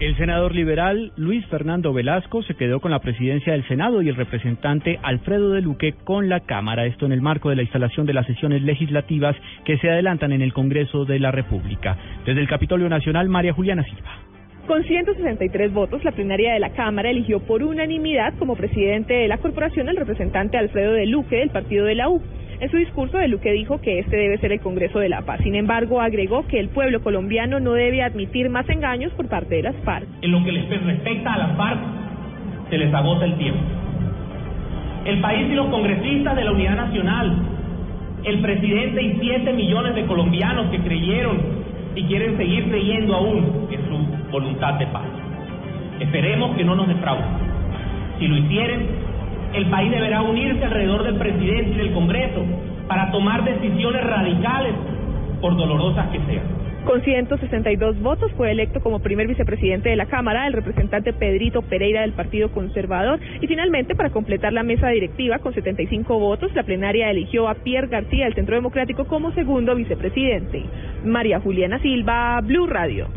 El senador liberal Luis Fernando Velasco se quedó con la presidencia del Senado y el representante Alfredo de Luque con la Cámara. Esto en el marco de la instalación de las sesiones legislativas que se adelantan en el Congreso de la República. Desde el Capitolio Nacional, María Juliana Silva. Con 163 votos, la plenaria de la Cámara eligió por unanimidad como presidente de la corporación al representante Alfredo de Luque del partido de la U. En su discurso, De Luque dijo que este debe ser el Congreso de la Paz. Sin embargo, agregó que el pueblo colombiano no debe admitir más engaños por parte de las FARC. En lo que les respecta a las FARC, se les agota el tiempo. El país y los congresistas de la Unidad Nacional, el presidente y siete millones de colombianos que creyeron y quieren seguir creyendo aún en su voluntad de paz. Esperemos que no nos defrauden. Si lo hicieren, el país deberá unirse alrededor del presidente y del para tomar decisiones radicales, por dolorosas que sean. Con 162 votos fue electo como primer vicepresidente de la Cámara el representante Pedrito Pereira del Partido Conservador y finalmente para completar la mesa directiva con 75 votos la plenaria eligió a Pierre García del Centro Democrático como segundo vicepresidente. María Juliana Silva, Blue Radio.